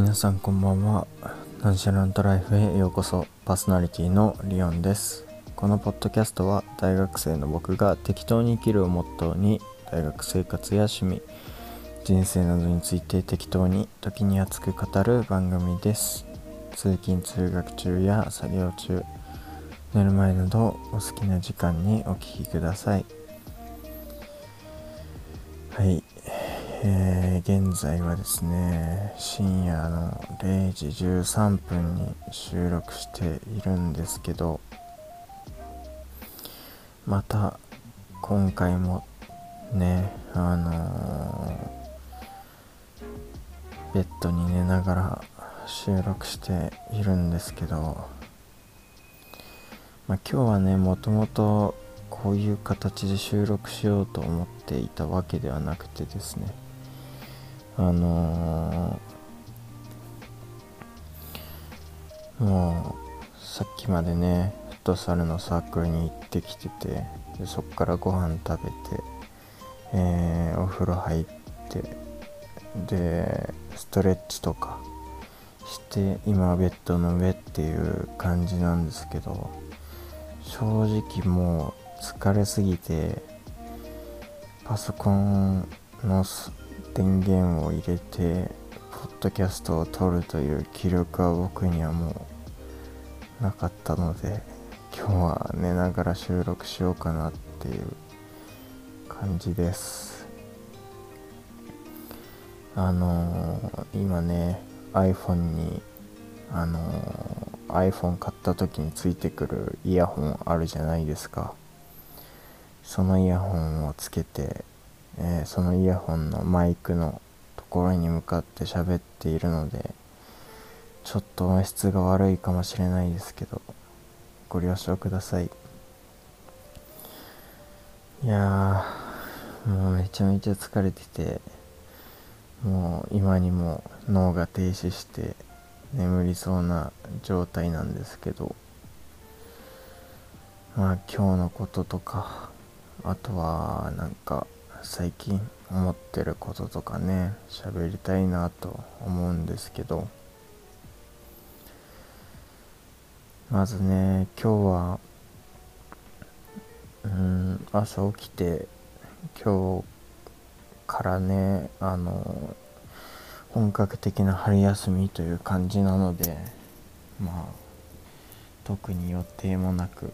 皆さんこんばんは。ナンシャラントライフへようこそ。パーソナリティのリオンです。このポッドキャストは大学生の僕が適当に生きるをモットーに大学生活や趣味人生などについて適当に時に熱く語る番組です。通勤通学中や作業中寝る前などお好きな時間にお聴きください。えー、現在はですね深夜の0時13分に収録しているんですけどまた今回もねあのー、ベッドに寝ながら収録しているんですけどまあ、今日はねもともとこういう形で収録しようと思っていたわけではなくてですねあのー、もうさっきまでねフットサルのサークルに行ってきててでそっからご飯食べて、えー、お風呂入ってでストレッチとかして今ベッドの上っていう感じなんですけど正直もう疲れすぎてパソコンの電源を入れてポッドキャストを撮るという気力は僕にはもうなかったので今日は寝ながら収録しようかなっていう感じです。あのー、今ね iPhone にあのー、iPhone 買った時についてくるイヤホンあるじゃないですか。そのイヤホンをつけてえー、そのイヤホンのマイクのところに向かって喋っているのでちょっと音質が悪いかもしれないですけどご了承ください。いやもうめちゃめちゃ疲れててもう今にも脳が停止して眠りそうな状態なんですけどまあ今日のこととかあとはなんか最近思ってることとかね喋りたいなと思うんですけど。まずね今日はうん朝起きて今日からねあの本格的な春休みという感じなのでまあ特に予定もなくフッ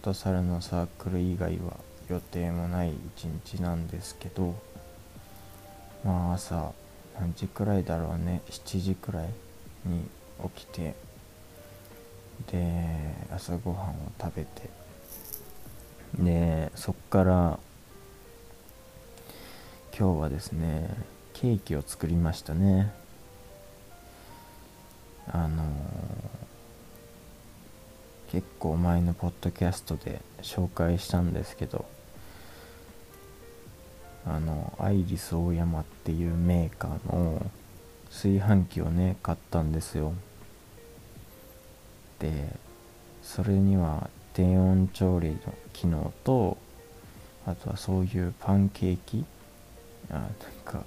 トサルのサークル以外は予定もない一日なんですけどまあ朝何時くらいだろうね7時くらいに起きてで朝ごはんを食べてでそっから今日はですねケーキを作りましたね。あのー、結構前のポッドキャストで紹介したんですけどあのアイリスオーヤマっていうメーカーの炊飯器をね買ったんですよ。でそれには低温調理の機能とあとはそういうパンケーキあなんか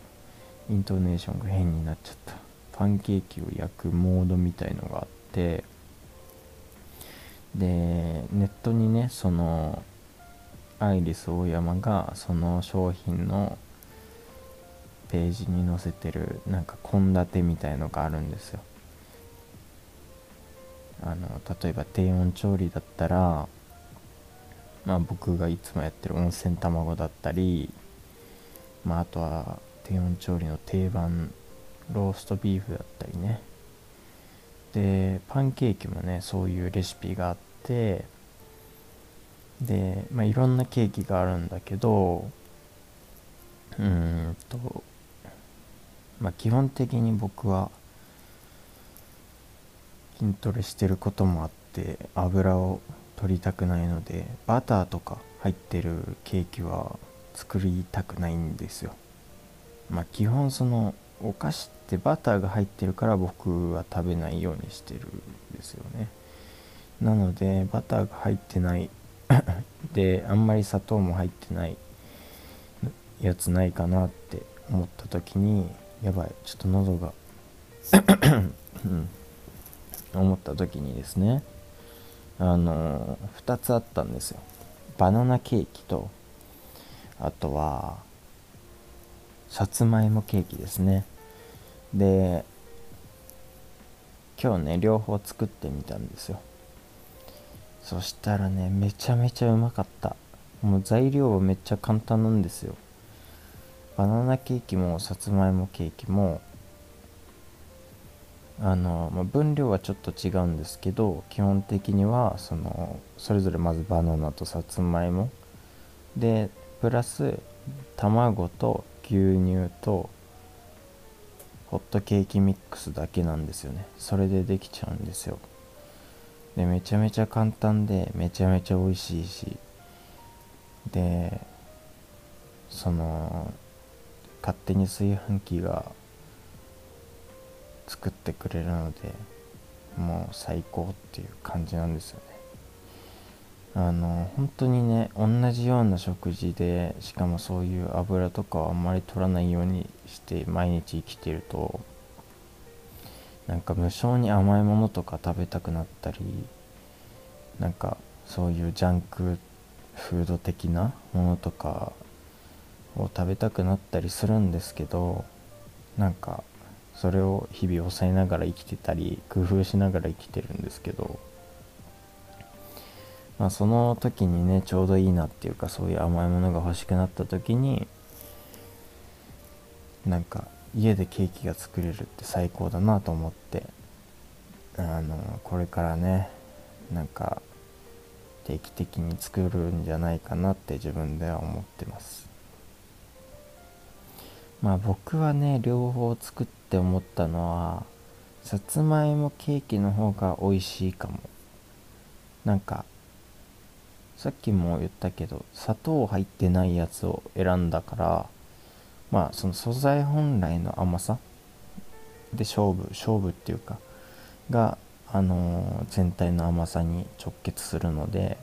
イントネーションが変になっちゃった。パンケーキを焼くモードみたいのがあってでネットにねそのアイリスオーヤマがその商品のページに載せてるなんか献立みたいのがあるんですよ。あの例えば低温調理だったらまあ僕がいつもやってる温泉卵だったりまああとは低温調理の定番ローストビーフだったりね。でパンケーキもねそういうレシピがあってで、まあ、いろんなケーキがあるんだけどうんとまあ基本的に僕は筋トレしてることもあって油を取りたくないのでバターとか入ってるケーキは作りたくないんですよ。まあ基本そのお菓子ってバターが入ってるから僕は食べないようにしてるんですよね。なのでバターが入ってない。であんまり砂糖も入ってない。やつないかなって思った時にやばいちょっと喉が思った時にですねあの2つあったんですよ。バナナケーキとあとはさつまいもケーキですね。で今日ね両方作ってみたんですよ。そしたらねめちゃめちゃうまかった。もう材料はめっちゃ簡単なんですよ。バナナケーキもさつまいもケーキもあの、まあ、分量はちょっと違うんですけど基本的にはそのそれぞれまずバナナとさつまいも。でプラス卵と牛乳とホットケーキミックスだけなんですよね。それでできちゃうんですよ。でめちゃめちゃ簡単でめちゃめちゃ美味しいし。でその勝手に炊飯器が作ってくれるのでもう最高っていう感じなんですよね。あの本当にね同じような食事でしかもそういう油とかをあんまり取らないようにして毎日生きてるとなんか無性に甘いものとか食べたくなったりなんかそういうジャンクフード的なものとかを食べたくなったりするんですけどなんかそれを日々抑えながら生きてたり工夫しながら生きてるんですけど、まあ、その時にねちょうどいいなっていうかそういう甘いものが欲しくなった時になんか家でケーキが作れるって最高だなと思ってあのこれからねなんか定期的に作るんじゃないかなって自分では思ってます。まあ僕はね両方作って思ったのはさつまいもケーキの方が美味しいかも。なんかさっきも言ったけど砂糖入ってないやつを選んだからまあその素材本来の甘さで勝負勝負っていうかがあの、全体の甘さに直結するので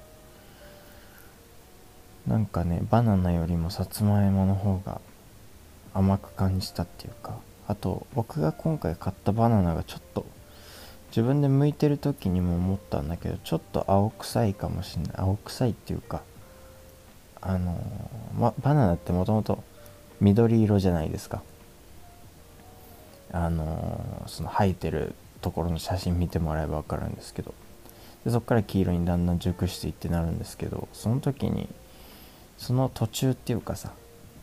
なんかねバナナよりもさつまいもの方が甘く感じたっていうかあと僕が今回買ったバナナがちょっと自分で剥いてる時にも思ったんだけどちょっと青臭いかもしんない。青臭いっていうかあのー、ま、バナナってもともと緑色じゃないですか。あの、その生えてるところの写真見てもらえば分かるんですけど。でそこから黄色にだんだん熟していってなるんですけどその時にその途中っていうかさ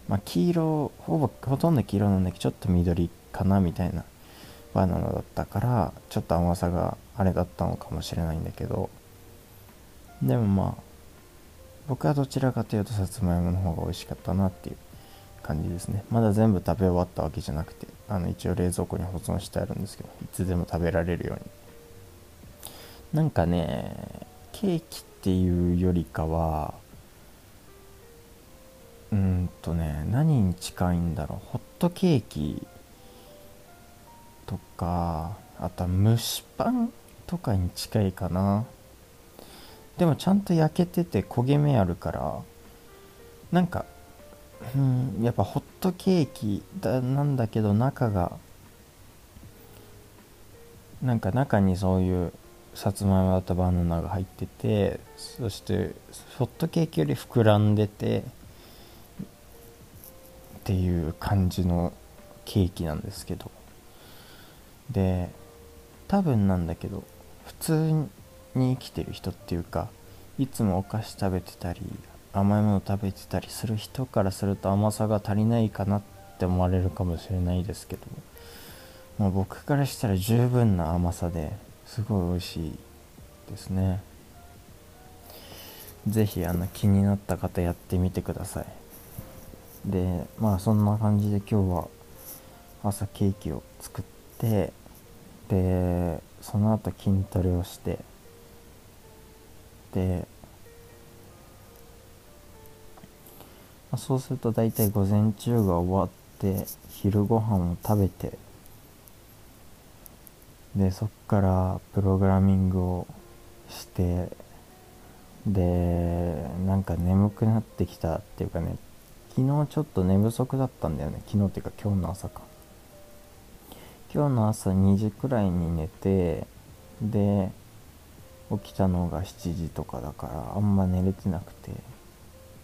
まあ、黄色ほぼほとんど黄色なんだけどちょっと緑かなみたいなバナナだったからちょっと甘さがあれだったのかもしれないんだけど。でもまあ僕はどちらかというとさつまいもの方が美味しかったなっていう。感じですね。まだ全部食べ終わったわけじゃなくてあの一応冷蔵庫に保存してあるんですけどいつでも食べられるように。なんかねケーキっていうよりかはうんとね何に近いんだろう。ホットケーキとかあとは蒸しパンとかに近いかな。でもちゃんと焼けてて焦げ目あるからなんかうんやっぱホットケーキだなんだけど中がなんか中にそういうさつまいもだったバナナが入っててそしてホットケーキより膨らんでてっていう感じのケーキなんですけど。で多分なんだけど普通に生きてる人っていうかいつもお菓子食べてたり甘いもの食べてたりする人からすると甘さが足りないかなって思われるかもしれないですけどもう僕からしたら十分な甘さですごい美味しいですね。是非あの気になった方やってみてください。でまあそんな感じで今日は朝ケーキを作ってでその後筋トレをしてで、まあ、そうすると大体午前中が終わって昼ご飯を食べてでそっからプログラミングをしてでなんか眠くなってきたっていうかね昨日ちょっと寝不足だったんだよね。昨日っていうか今日の朝か。今日の朝2時くらいに寝てで起きたのが7時とかだからあんま寝れてなくて。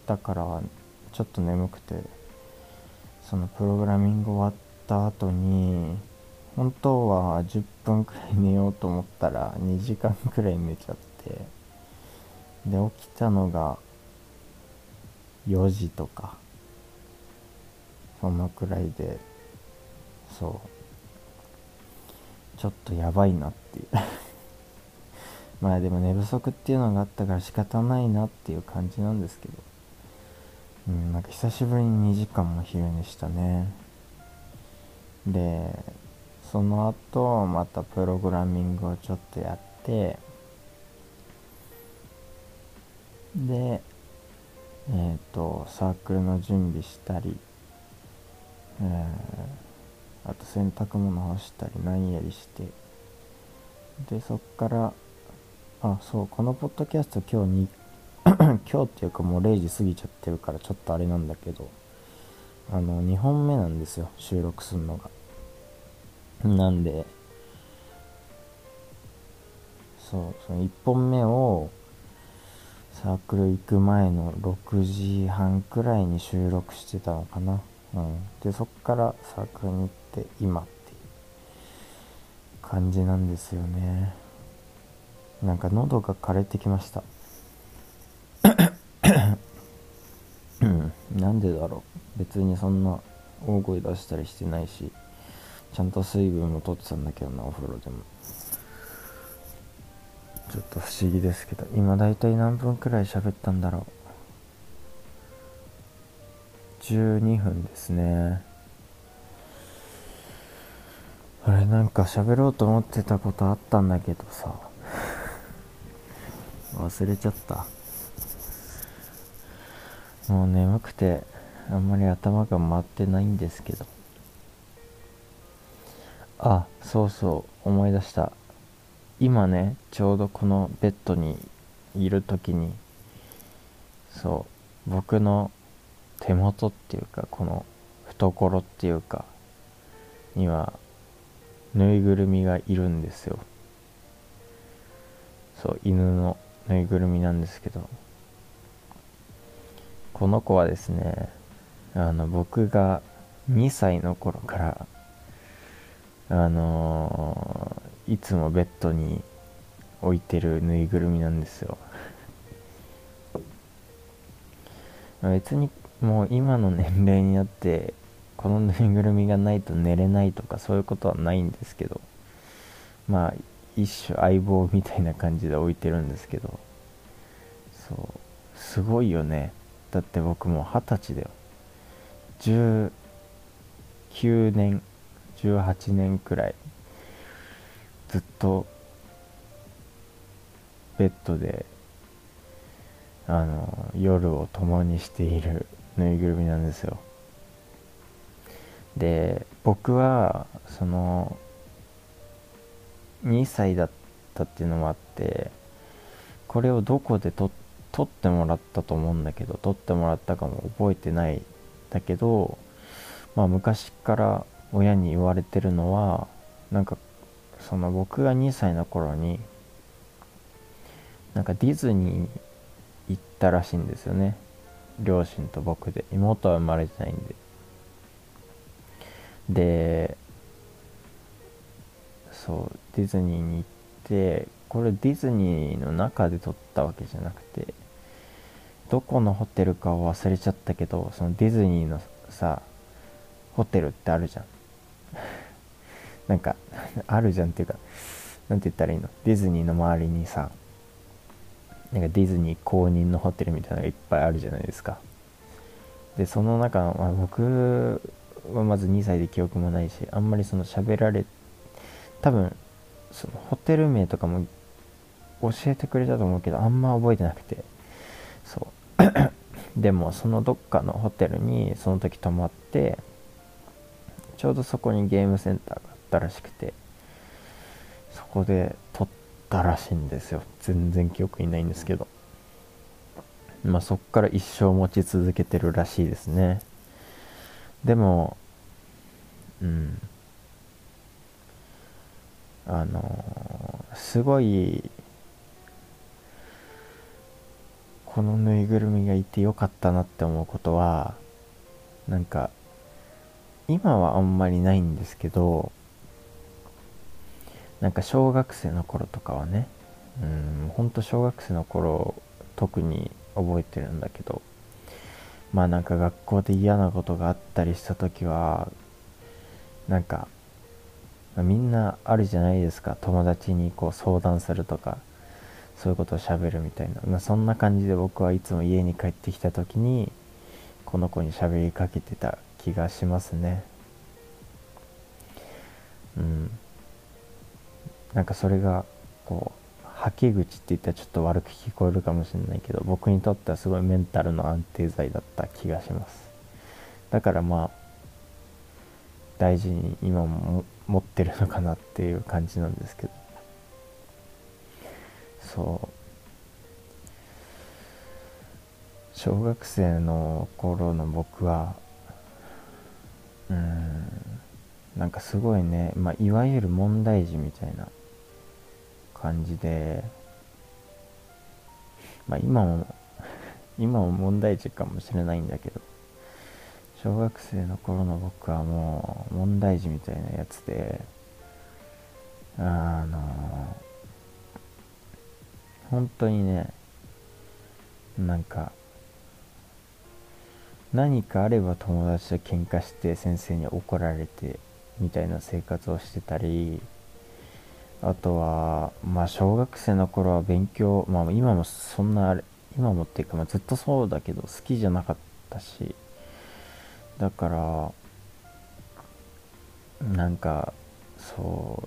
だからちょっと眠くてそのプログラミング終わった後に本当は10分くらい寝ようと思ったら2時間くらい寝ちゃってで起きたのが4時とかそのくらいでそう。ちょっとやばいなっていう。まあでも寝不足っていうのがあったから仕方ないなっていう感じなんですけど。うんなんか久しぶりに2時間も昼寝したね。でその後またプログラミングをちょっとやってでえっ、ー、とサークルの準備したり、えー、あと洗濯物干したり何やりしてでそっからあそうこのポッドキャスト今日に 今日っていうかもう0時過ぎちゃってるからちょっとあれなんだけどあの2本目なんですよ収録するのが。なんでそうその1本目をサークル行く前の6時半くらいに収録してたのかな。うん。でそっからサークルに行って今っていう感じなんですよね。なんか喉が枯れてきましたうんなんでだろう。別にそんな大声出したりしてないしちゃんと水分も取ってたんだけどなお風呂でも。ちょっと不思議ですけど今だいたい何分くらい喋ったんだろう。12分ですね。あれなんか喋ろうと思ってたことあったんだけどさ。忘れちゃった。もう眠くてあんまり頭が回ってないんですけど。あそうそう思い出した。今ねちょうどこのベッドにいる時にそう僕の手元っていうかこの懐っていうかにはぬいぐるみがいるんですよ。そう犬のぬいぐるみなんですけど。この子はですねあの僕が2歳の頃からあのー、いつもベッドに置いてるぬいぐるみなんですよ。別にもう今の年齢になってこのぬいぐるみがないと寝れないとかそういうことはないんですけどまあ一種相棒みたいな感じで置いてるんですけどそうすごいよね。だって僕も二十歳だよ。19年18年くらいずっとベッドであの夜を共にしているぬいぐるみなんですよ。で僕はその2歳だったっていうのもあってこれをどこで撮ってもらったと思うんだけど撮ってもらったかも覚えてないだけどまあ昔から親に言われてるのはなんかその僕が2歳の頃になんかディズニーに行ったらしいんですよね。両親と僕で。妹は生まれてないんで。でそうディズニーに行ってこれディズニーの中で撮ったわけじゃなくてどこのホテルかを忘れちゃったけどそのディズニーのさホテルってあるじゃん。なんかあるじゃんっていうかなんて言ったらいいの？ディズニーの周りにさなんかディズニー公認のホテルみたいなのがいっぱいあるじゃないですか。でその中、まあ、僕はまず2歳で記憶もないしあんまりその喋られ多分そのホテル名とかも教えてくれたと思うけどあんま覚えてなくて。でもそのどっかのホテルにその時泊まってちょうどそこにゲームセンターがあったらしくてそこで撮ったらしいんですよ。全然記憶にないんですけど。まあそっから一生持ち続けてるらしいですね。でもうん。あのすごいこのぬいぐるみがいてよかったなって思うことはなんか今はあんまりないんですけどなんか小学生の頃とかはねうんほんと小学生の頃特に覚えてるんだけどまあなんか学校で嫌なことがあったりした時はなんかみんなあるじゃないですか。友達にこう相談するとか。そういうことをしゃべるみたいな、まあ、そんな感じで僕はいつも家に帰ってきた時にこの子に喋りかけてた気がしますね。うん。なんかそれがこうはけ口って言ったらちょっと悪く聞こえるかもしれないけど僕にとってはすごいメンタルの安定剤だった気がします。だからまあ大事に今も持ってるのかなっていう感じなんですけど。そう。小学生の頃の僕はうんなんかすごいね、まあ、いわゆる問題児みたいな感じで、まあ、今も 今も問題児かもしれないんだけど小学生の頃の僕はもう問題児みたいなやつであの本当にねなんか何かあれば友達と喧嘩して先生に怒られてみたいな生活をしてたりあとはまあ小学生の頃は勉強まあ今もそんな今もっていうか、まあ、ずっとそうだけど好きじゃなかったしだからなんかそ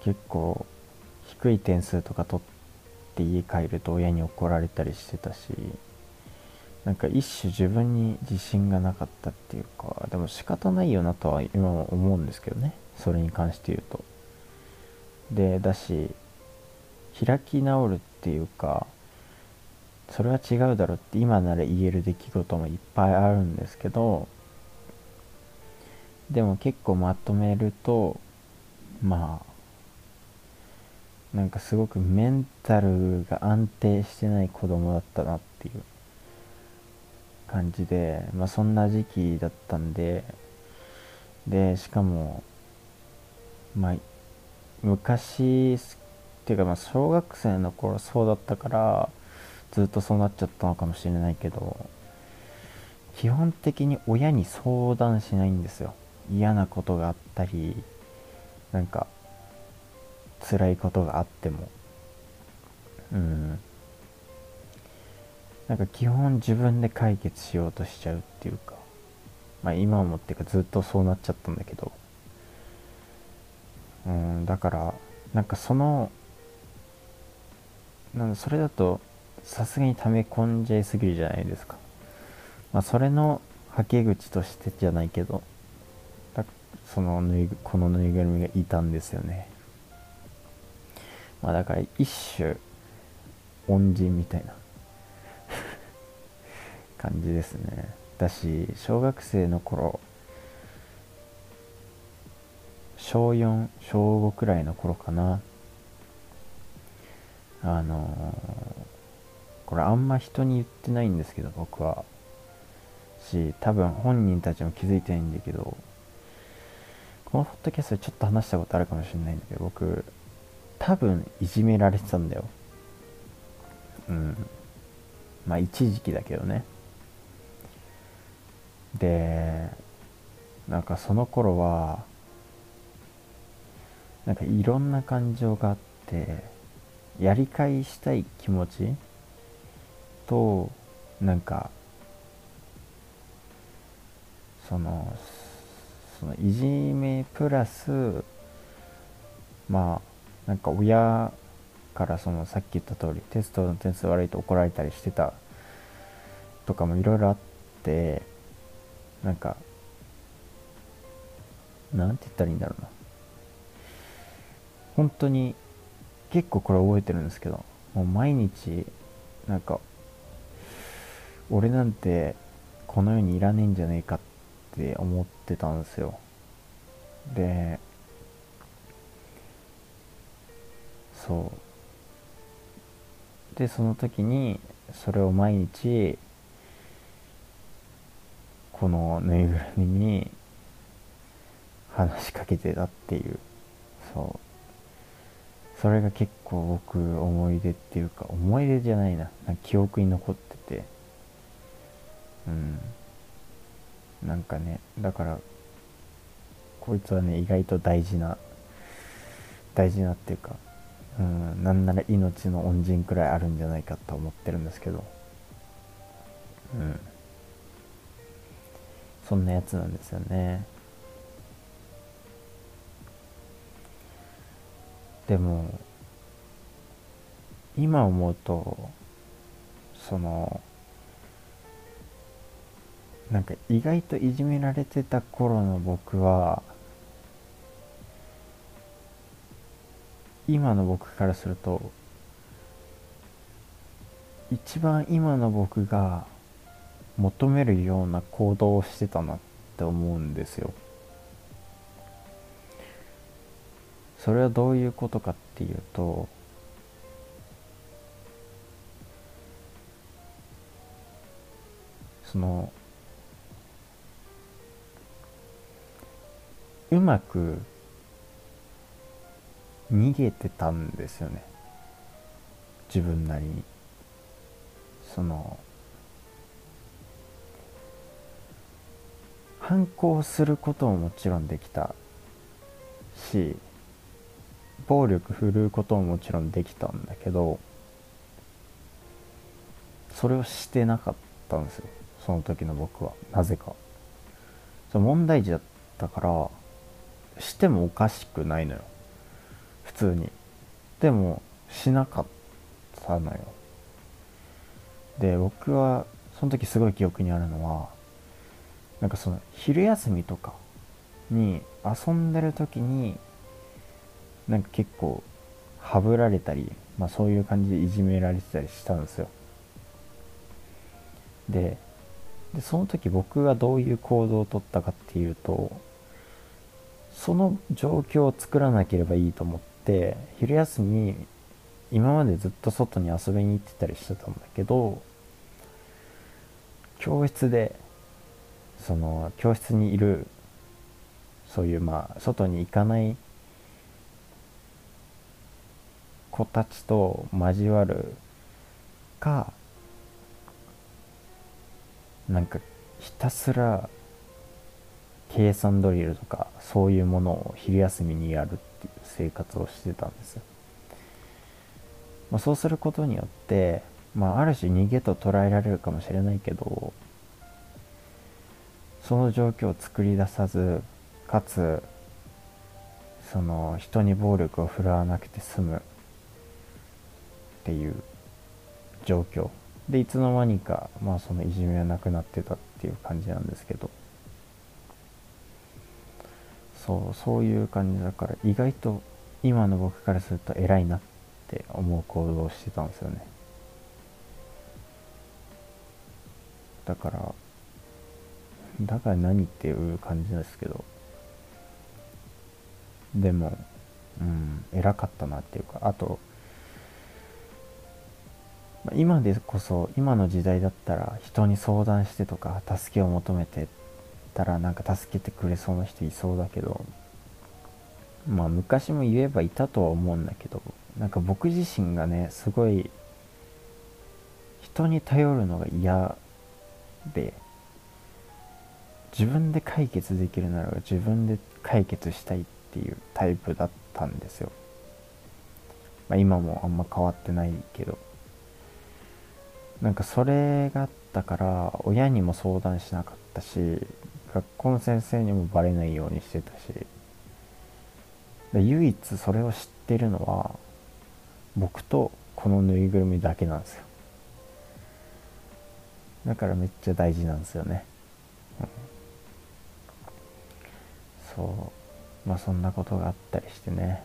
う結構低い点数とか取って家帰ると親に怒られたりしてたしなんか一種自分に自信がなかったっていうかでも仕方ないよなとは今も思うんですけどね。それに関して言うと。でだし開き直るっていうかそれは違うだろうって今なら言える出来事もいっぱいあるんですけどでも結構まとめるとまあなんかすごくメンタルが安定してない子供だったなっていう感じでまあそんな時期だったんででしかもまあ昔っていうかまあ小学生の頃そうだったからずっとそうなっちゃったのかもしれないけど基本的に親に相談しないんですよ。嫌なことがあったりなんか辛いことがあっても。うん。なんか基本自分で解決しようとしちゃうっていうか。まあ今もっていうかずっとそうなっちゃったんだけど。うんだからなんかそのなんそれだとさすがに溜め込んじゃいすぎるじゃないですか。まあ、それのはけ口としてじゃないけど、そのぬいこのぬいぐるみがいたんですよね。まあだから一種恩人みたいな 感じですね。だし、小学生の頃、小4、小5くらいの頃かな。あのーこれあんま人に言ってないんですけど僕はし多分本人たちも気づいてないんだけどこのポッドキャストでちょっと話したことあるかもしれないんだけど僕多分いじめられてたんだよ。うん。まあ一時期だけどね。でなんかその頃はなんかいろんな感情があってやり返したい気持ちとなんかそのそのいじめプラスまあなんか親からそのさっき言った通りテストの点数悪いと怒られたりしてたとかもいろいろあってなんかなんて言ったらいいんだろうな。本当に結構これ覚えてるんですけどもう毎日なんか俺なんてこの世にいらねえんじゃねえかって思ってたんですよ。でそう。でその時にそれを毎日このぬいぐるみに話しかけてたっていう。そう。それが結構僕思い出っていうか思い出じゃないな。な記憶に残ってて。うん。なんかねだからこいつはね意外と大事な大事なっていうかうんなんなら命の恩人くらいあるんじゃないかと思ってるんですけど。うん。そんなやつなんですよね。でも今思うとそのなんか意外といじめられてた頃の僕は今の僕からすると一番今の僕が求めるような行動をしてたなって思うんですよ。それはどういうことかっていうとそのうまく逃げてたんですよね。自分なりに。その反抗することももちろんできたし暴力振るうことももちろんできたんだけどそれをしてなかったんですよ。その時の僕は。なぜか。その問題児だったからしてもおかしくないのよ。普通に。でもしなかったのよ。で僕はその時すごい記憶にあるのはなんかその昼休みとかに遊んでる時になんか結構はぶられたり、まあ、そういう感じでいじめられてたりしたんですよ。ででその時僕がどういう行動をとったかっていうとその状況を作らなければいいと思って昼休み今までずっと外に遊びに行ってたりしてたんだけど教室でその教室にいるそういうまあ外に行かない子たちと交わるかなんかひたすら計算ドリルとかそういうものを昼休みにやるっ生活をしてたんです、まあ、そうすることによって、まあ、ある種逃げと捉えられるかもしれないけどその状況を作り出さずかつその人に暴力を振るわなくて済む。っていう状況。でいつの間にかまあそのいじめはなくなってたっていう感じなんですけど。そうそういう感じだから意外と今の僕からすると偉いなって思う行動をしてたんですよね。だからだから何っていう感じですけど。でもうん偉かったなっていうかあと今でこそ今の時代だったら人に相談してとか助けを求めてったらなんか助けてくれそうな人いそうだけどまあ昔も言えばいたとは思うんだけどなんか僕自身がねすごい人に頼るのが嫌で自分で解決できるなら自分で解決したいっていうタイプだったんですよ、まあ、今もあんま変わってないけど。なんかそれがあったから親にも相談しなかったし学校の先生にもバレないようにしてたし。唯一それを知ってるのは僕とこのぬいぐるみだけなんですよ。だからめっちゃ大事なんですよね、うん、そう。まあそんなことがあったりしてね。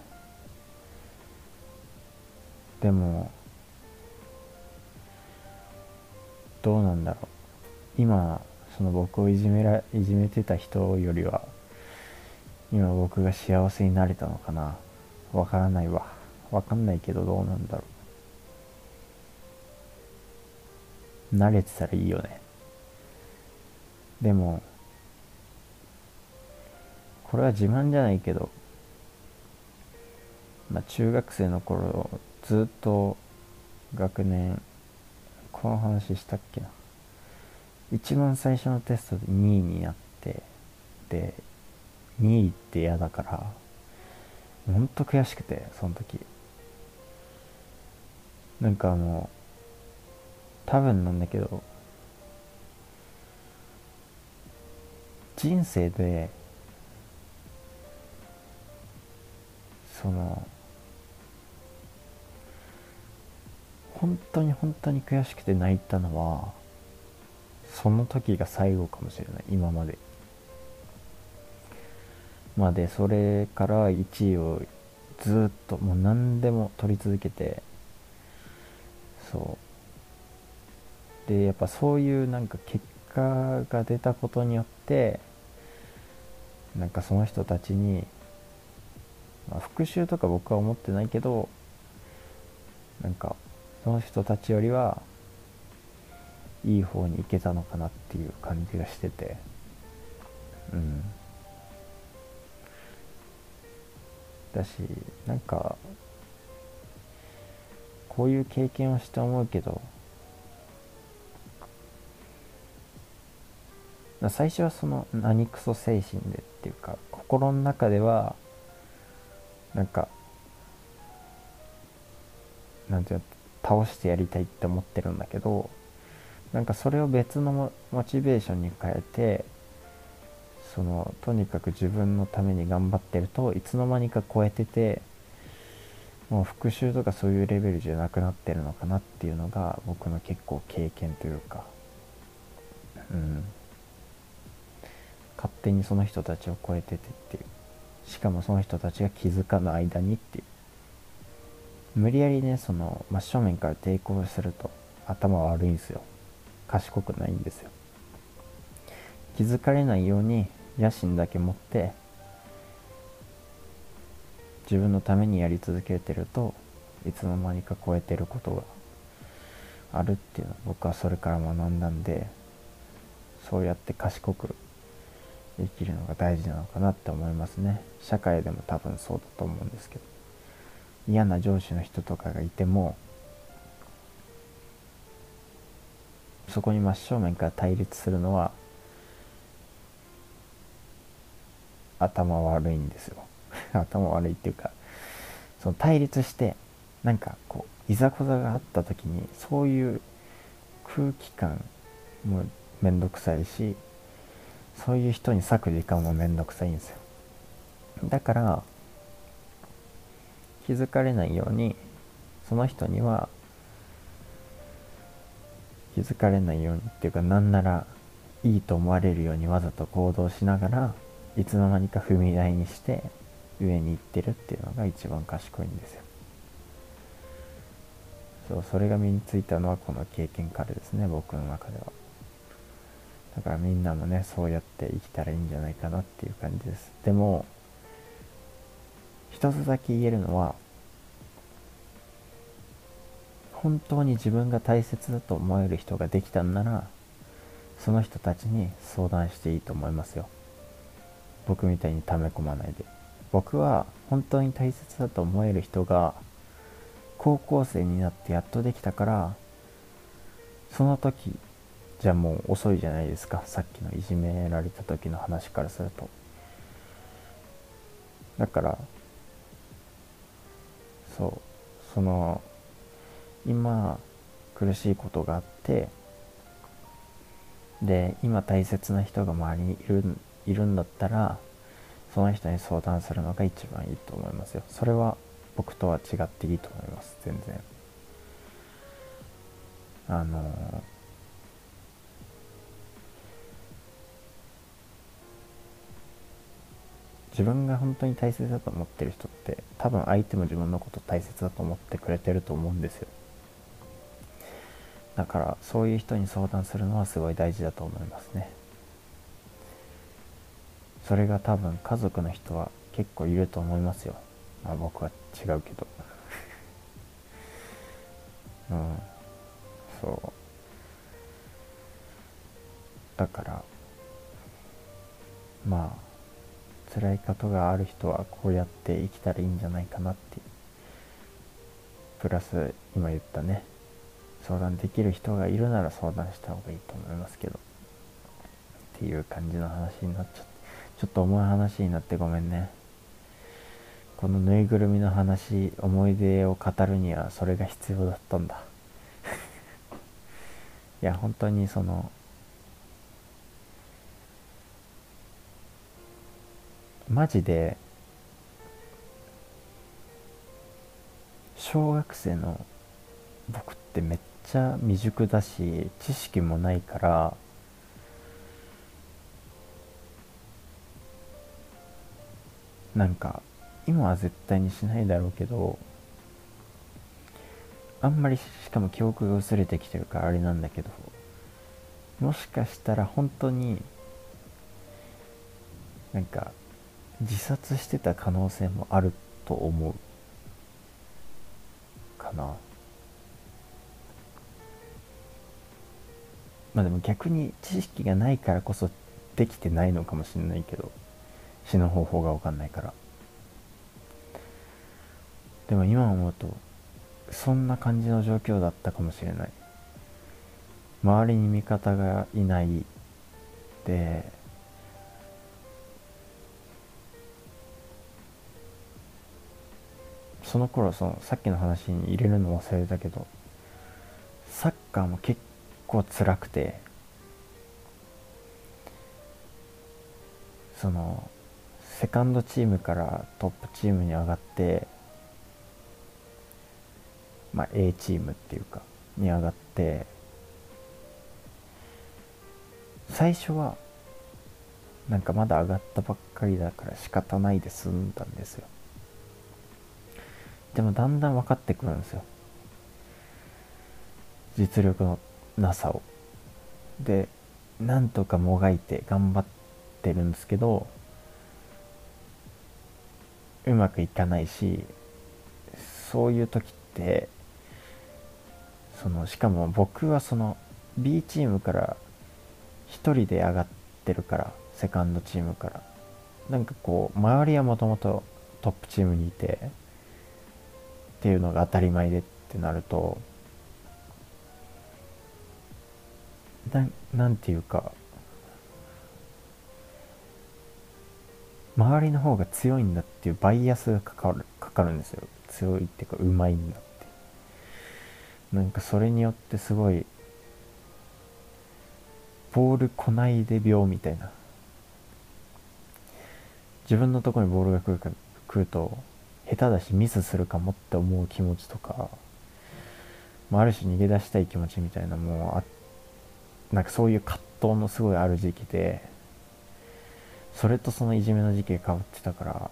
でもどうなんだろう。今その僕をいじめらいじめてた人よりは今僕が幸せになれたのかな。わからないわ。わかんないけどどうなんだろう。慣れてたらいいよね。でもこれは自慢じゃないけどまあ中学生の頃ずっと学年この話したっけな。一番最初のテストで2位になってで2位って嫌だからほんと悔しくてその時。なんかあの多分なんだけど人生でその本当に本当に悔しくて泣いたのはその時が最後かもしれない。今まで。まあでそれから1位をずっともう何でも取り続けてそう。でやっぱそういうなんか結果が出たことによってなんかその人たちに、まあ、復讐とか僕は思ってないけどなんかその人たちよりはいい方に行けたのかなっていう感じがしてて。うん。だしなんかこういう経験をして思うけど最初はその何クソ精神でっていうか心の中ではなんかなんていうの倒してやりたいって思ってるんだけどなんかそれを別のモチベーションに変えてそのとにかく自分のために頑張ってるといつの間にか超えててもう復習とかそういうレベルじゃなくなってるのかなっていうのが僕の結構経験というか。うん。勝手にその人たちを超えててっていう。しかもその人たちが気づかぬ間にっていう。無理やりねその真正面から抵抗すると頭悪いんですよ。賢くないんですよ。気づかれないように野心だけ持って自分のためにやり続けてるといつの間にか超えてることがあるっていうのは僕はそれから学んだんでそうやって賢く生きるのが大事なのかなって思いますね。社会でも多分そうだと思うんですけど嫌な上司の人とかがいてもそこに真正面から対立するのは頭悪いんですよ。頭悪いっていうかその対立してなんかこういざこざがあった時にそういう空気感もめんどくさいしそういう人に割く時間もめんどくさいんですよ。だから気づかれないようにその人には気づかれないようにっていうかなんならいいと思われるようにわざと行動しながらいつの間にか踏み台にして上に行ってるっていうのが一番賢いんですよ。そうそれが身についたのはこの経験からですね僕の中では。だからみんなもねそうやって生きたらいいんじゃないかなっていう感じです。でも一つだけ言えるのは本当に自分が大切だと思える人ができたんならその人たちに相談していいと思いますよ。僕みたいに溜め込まないで。僕は本当に大切だと思える人が高校生になってやっとできたからその時じゃあもう遅いじゃないですか。さっきのいじめられた時の話からすると。だからそうその今苦しいことがあってで今大切な人が周りにいるいるんだったらその人に相談するのが一番いいと思いますよ。それは僕とは違っていいと思います全然。あの自分が本当に大切だと思ってる人って多分相手も自分のこと大切だと思ってくれてると思うんですよ。だからそういう人に相談するのはすごい大事だと思いますね。それが多分家族の人は結構いると思いますよ。まあ僕は違うけど。うん。そう。だからまあ辛いことがある人はこうやって生きたらいいんじゃないかなって。プラス今言ったね。相談できる人がいるなら相談した方がいいと思いますけど。っていう感じの話になっちゃって。ちょっと重い話になってごめんね。このぬいぐるみの話思い出を語るにはそれが必要だったんだ。いや本当にそのマジで小学生の僕ってめっちゃ未熟だし知識もないからなんか今は絶対にしないだろうけどあんまりしかも記憶が薄れてきてるからあれなんだけどもしかしたら本当になんか自殺してた可能性もあると思うかな。まあでも逆に知識がないからこそできてないのかもしれないけど死ぬ方法が分かんないから。でも今思うとそんな感じの状況だったかもしれない。周りに味方がいないでその頃そのさっきの話に入れるの忘れたけどサッカーも結構辛くてそのセカンドチームからトップチームに上がってまあ A チームっていうかに上がって最初はなんかまだ上がったばっかりだから仕方ないで済んだんですよ。でもだんだん分かってくるんですよ。実力のなさを。でなんとかもがいて頑張ってるんですけどうまくいかないしそういう時ってそのしかも僕はその B チームから1人で上がってるからセカンドチームから。なんかこう周りはもともとトップチームにいてっていうのが当たり前でってなるとななんていうか周りの方が強いんだっていうバイアスがかかるかかるんですよ。強いっていうかうまいんだって。なんかそれによってすごいボール来ないで病みたいな。自分のとこにボールが来るか来ると下手だしミスするかもって思う気持ちとか、まあ、ある種逃げ出したい気持ちみたいなもうあなんかそういう葛藤のすごいある時期でそれとそのいじめの時期がかぶってたから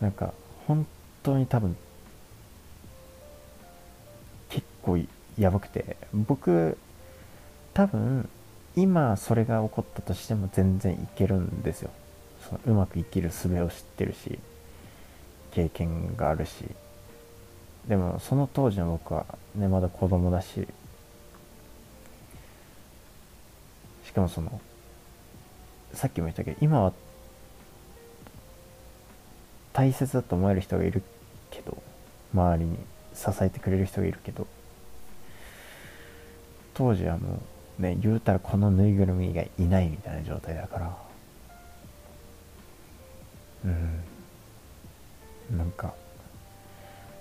なんか本当に多分結構やばくて僕多分今それが起こったとしても全然いけるんですよ。そのうまく生きる術を知ってるし経験があるし。でもその当時の僕はねまだ子供だししかもそのさっきも言ったけど今は大切だと思える人がいるけど周りに支えてくれる人がいるけど当時はもうね言うたらこのぬいぐるみがいないみたいな状態だから。うん。なんか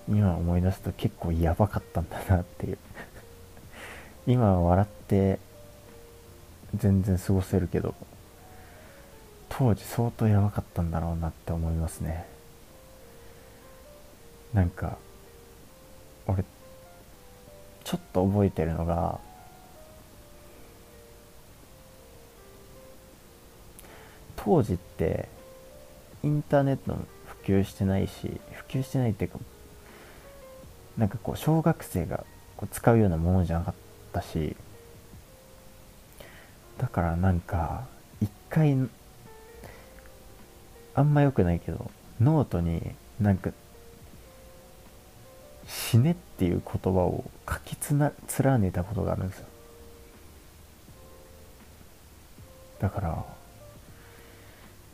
今思い出すと結構やばかったんだなっていう。今は笑って全然過ごせるけど当時相当やばかったんだろうなって思いますね。なんか俺ちょっと覚えてるのが当時ってインターネット普及してないし普及してないっていうかなんかこう小学生がこう使うようなものじゃなかったしだからなんか一回あんま良くないけどノートになんか死ねっていう言葉を書きつな連ねたことがあるんですよ。だか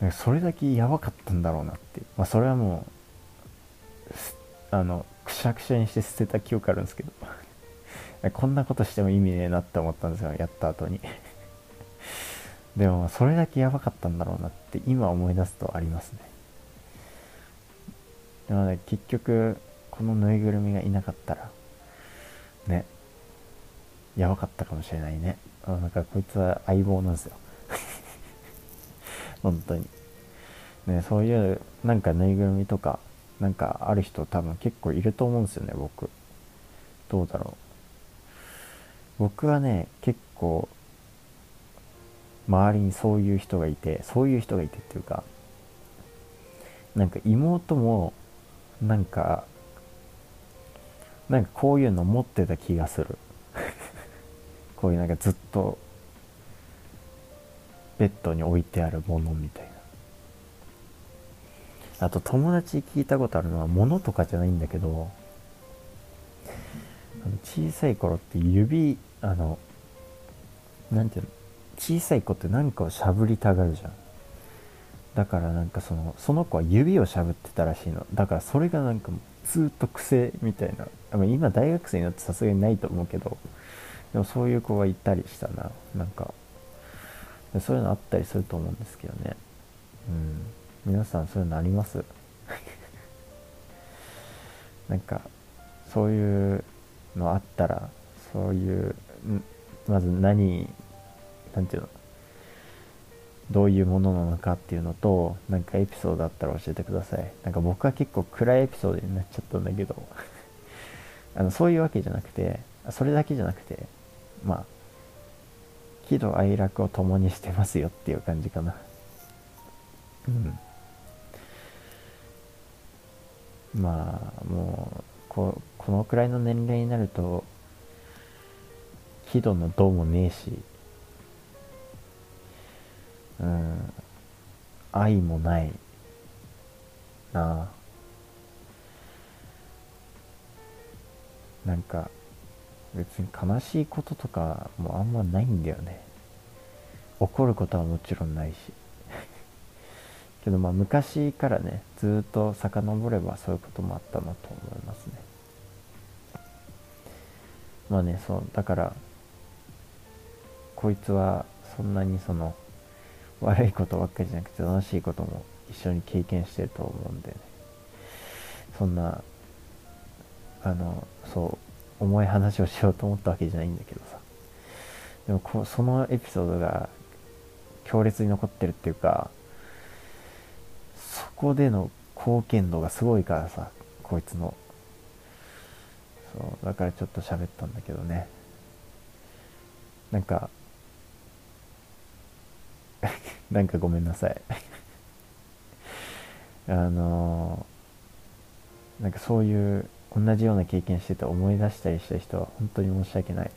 らそれだけやばかったんだろうなって。まあそれはもうあのくしゃくしゃにして捨てた記憶あるんですけど。こんなことしても意味ねえなって思ったんですよやった後に。でもそれだけやばかったんだろうなって今思い出すとありますね。でもね結局このぬいぐるみがいなかったらねやばかったかもしれないね。なんかこいつは相棒なんですよ。本当に。ねそういうなんかぬいぐるみとかなんかある人多分結構いると思うんですよね僕。どうだろう。僕はね結構周りにそういう人がいてそういう人がいてっていうかなんか妹もなんかなんかこういうの持ってた気がする。こういうなんかずっとベッドに置いてあるものみたいな。あと友達聞いたことあるのは物とかじゃないんだけど小さい頃って指あの何ていうの小さい子って何かをしゃぶりたがるじゃん。だからなんかそのその子は指をしゃぶってたらしいの。だからそれがなんかずっと癖みたいな。今大学生になってさすがにないと思うけど。でもそういう子がいたりしたな。なんかそういうのあったりすると思うんですけどね。うん。皆さんそういうのあります？なんかそういうのあったらそういうまず何何ていうの？どういうものなのかっていうのとなんかエピソードあったら教えてください。なんか僕は結構暗いエピソードになっちゃったんだけど。あのそういうわけじゃなくてそれだけじゃなくてまあ喜怒哀楽を共にしてますよっていう感じかな。うん。まあもうここのくらいの年齢になると喜怒のどうもねえしうん。愛もないな。なんか別に悲しいこととかもあんまないんだよね。怒ることはもちろんないし。けどまあ昔からねずっと遡ればそういうこともあったなと思いますね。まあねそうだからこいつはそんなにその悪いことばっかりじゃなくて楽しいことも一緒に経験してると思うんでね。そんなあのそう重い話をしようと思ったわけじゃないんだけどさ。でもこそのエピソードが強烈に残ってるっていうかそこでの貢献度がすごいからさこいつの。そうだからちょっと喋ったんだけどね。なんかなんかごめんなさい。あのー、なんかそういう同じような経験してて思い出したりした人は本当に申し訳ない。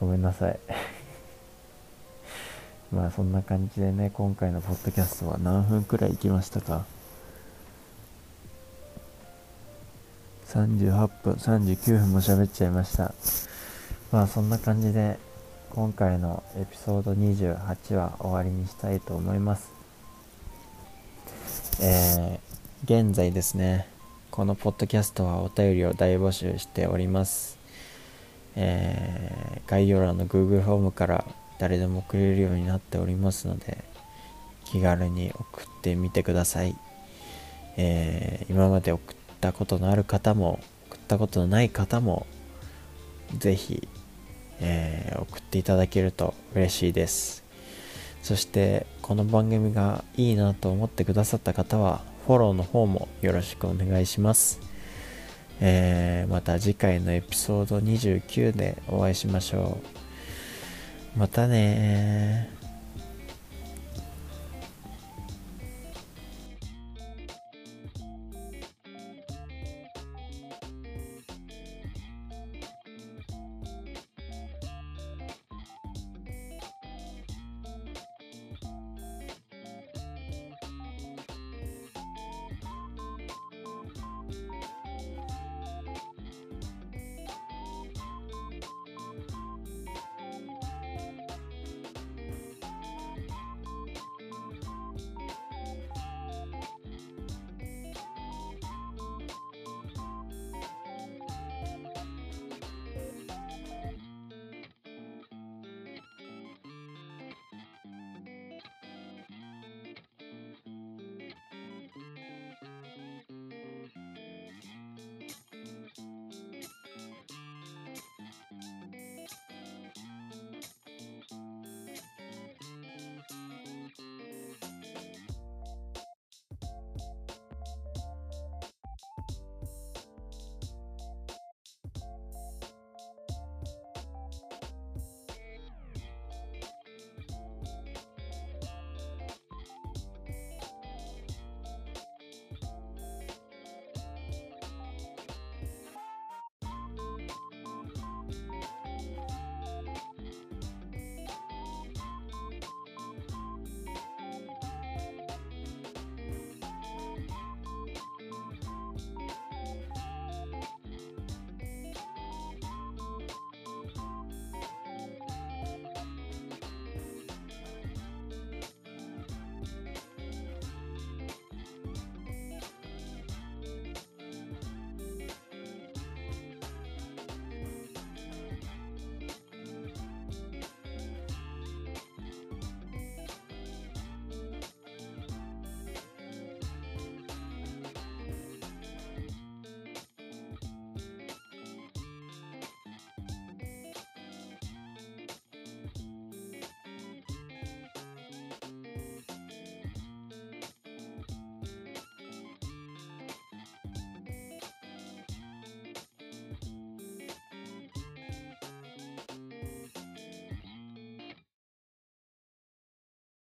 ごめんなさい。まあそんな感じでね今回のポッドキャストは何分くらい行きましたか？38分39分も喋っちゃいました。まあそんな感じで今回のエピソード28は終わりにしたいと思います。えー、現在ですね、このポッドキャストはお便りを大募集しております。えー、概要欄の Google フォームから誰でも送れるようになっておりますので、気軽に送ってみてください。えー、今まで送ったことのある方も、送ったことのない方も、ぜひえー、送っていただけると嬉しいです。そしてこの番組がいいなと思ってくださった方はフォローの方もよろしくお願いします、えー、また次回のエピソード29でお会いしましょう。またね